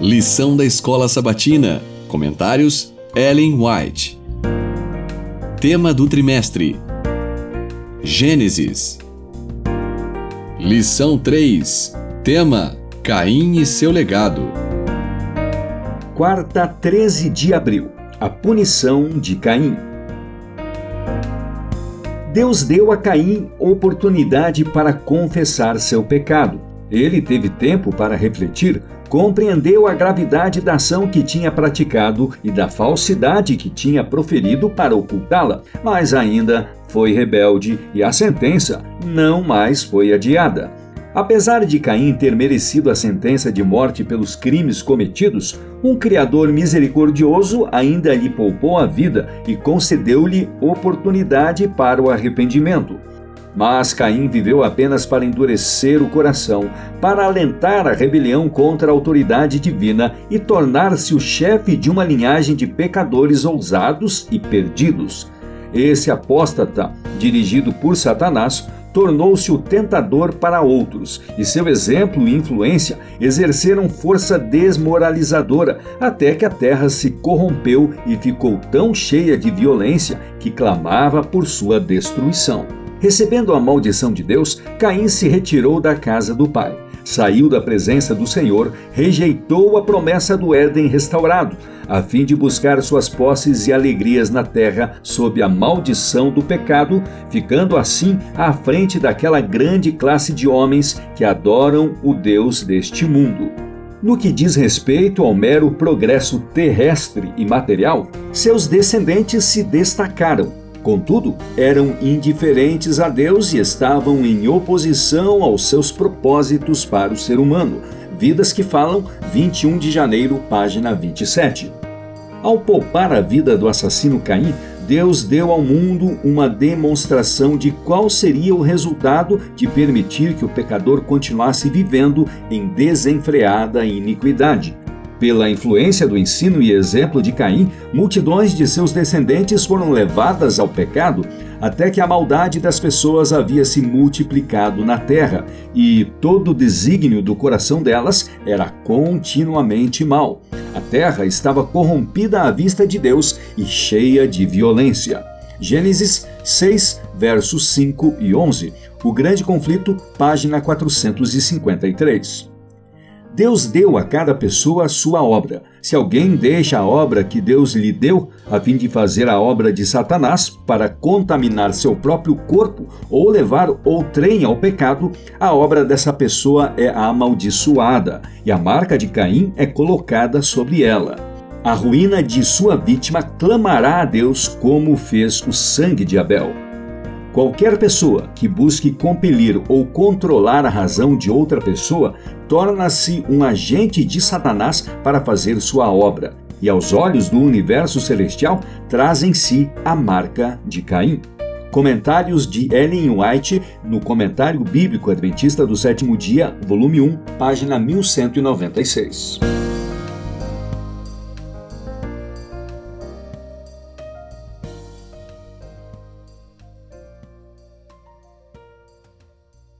Lição da Escola Sabatina. Comentários: Ellen White. Tema do trimestre: Gênesis. Lição 3. Tema: Caim e seu legado. Quarta, 13 de abril. A punição de Caim. Deus deu a Caim oportunidade para confessar seu pecado. Ele teve tempo para refletir compreendeu a gravidade da ação que tinha praticado e da falsidade que tinha proferido para ocultá-la, mas ainda foi rebelde e a sentença não mais foi adiada. Apesar de Caim ter merecido a sentença de morte pelos crimes cometidos, um Criador misericordioso ainda lhe poupou a vida e concedeu-lhe oportunidade para o arrependimento. Mas Caim viveu apenas para endurecer o coração, para alentar a rebelião contra a autoridade divina e tornar-se o chefe de uma linhagem de pecadores ousados e perdidos. Esse apóstata, dirigido por Satanás, tornou-se o tentador para outros, e seu exemplo e influência exerceram força desmoralizadora, até que a terra se corrompeu e ficou tão cheia de violência que clamava por sua destruição. Recebendo a maldição de Deus, Caim se retirou da casa do pai. Saiu da presença do Senhor, rejeitou a promessa do Éden restaurado, a fim de buscar suas posses e alegrias na terra sob a maldição do pecado, ficando assim à frente daquela grande classe de homens que adoram o Deus deste mundo. No que diz respeito ao mero progresso terrestre e material, seus descendentes se destacaram Contudo, eram indiferentes a Deus e estavam em oposição aos seus propósitos para o ser humano. Vidas que falam, 21 de janeiro, página 27. Ao poupar a vida do assassino Caim, Deus deu ao mundo uma demonstração de qual seria o resultado de permitir que o pecador continuasse vivendo em desenfreada iniquidade. Pela influência do ensino e exemplo de Caim, multidões de seus descendentes foram levadas ao pecado, até que a maldade das pessoas havia se multiplicado na terra, e todo o desígnio do coração delas era continuamente mal. A terra estava corrompida à vista de Deus e cheia de violência. Gênesis 6, versos 5 e 11. O Grande Conflito, página 453. Deus deu a cada pessoa a sua obra. Se alguém deixa a obra que Deus lhe deu, a fim de fazer a obra de Satanás para contaminar seu próprio corpo ou levar outrem ao pecado, a obra dessa pessoa é amaldiçoada e a marca de Caim é colocada sobre ela. A ruína de sua vítima clamará a Deus como fez o sangue de Abel. Qualquer pessoa que busque compelir ou controlar a razão de outra pessoa torna-se um agente de Satanás para fazer sua obra, e aos olhos do universo celestial traz em si a marca de Caim. Comentários de Ellen White no Comentário Bíblico Adventista do Sétimo Dia, volume 1, página 1196.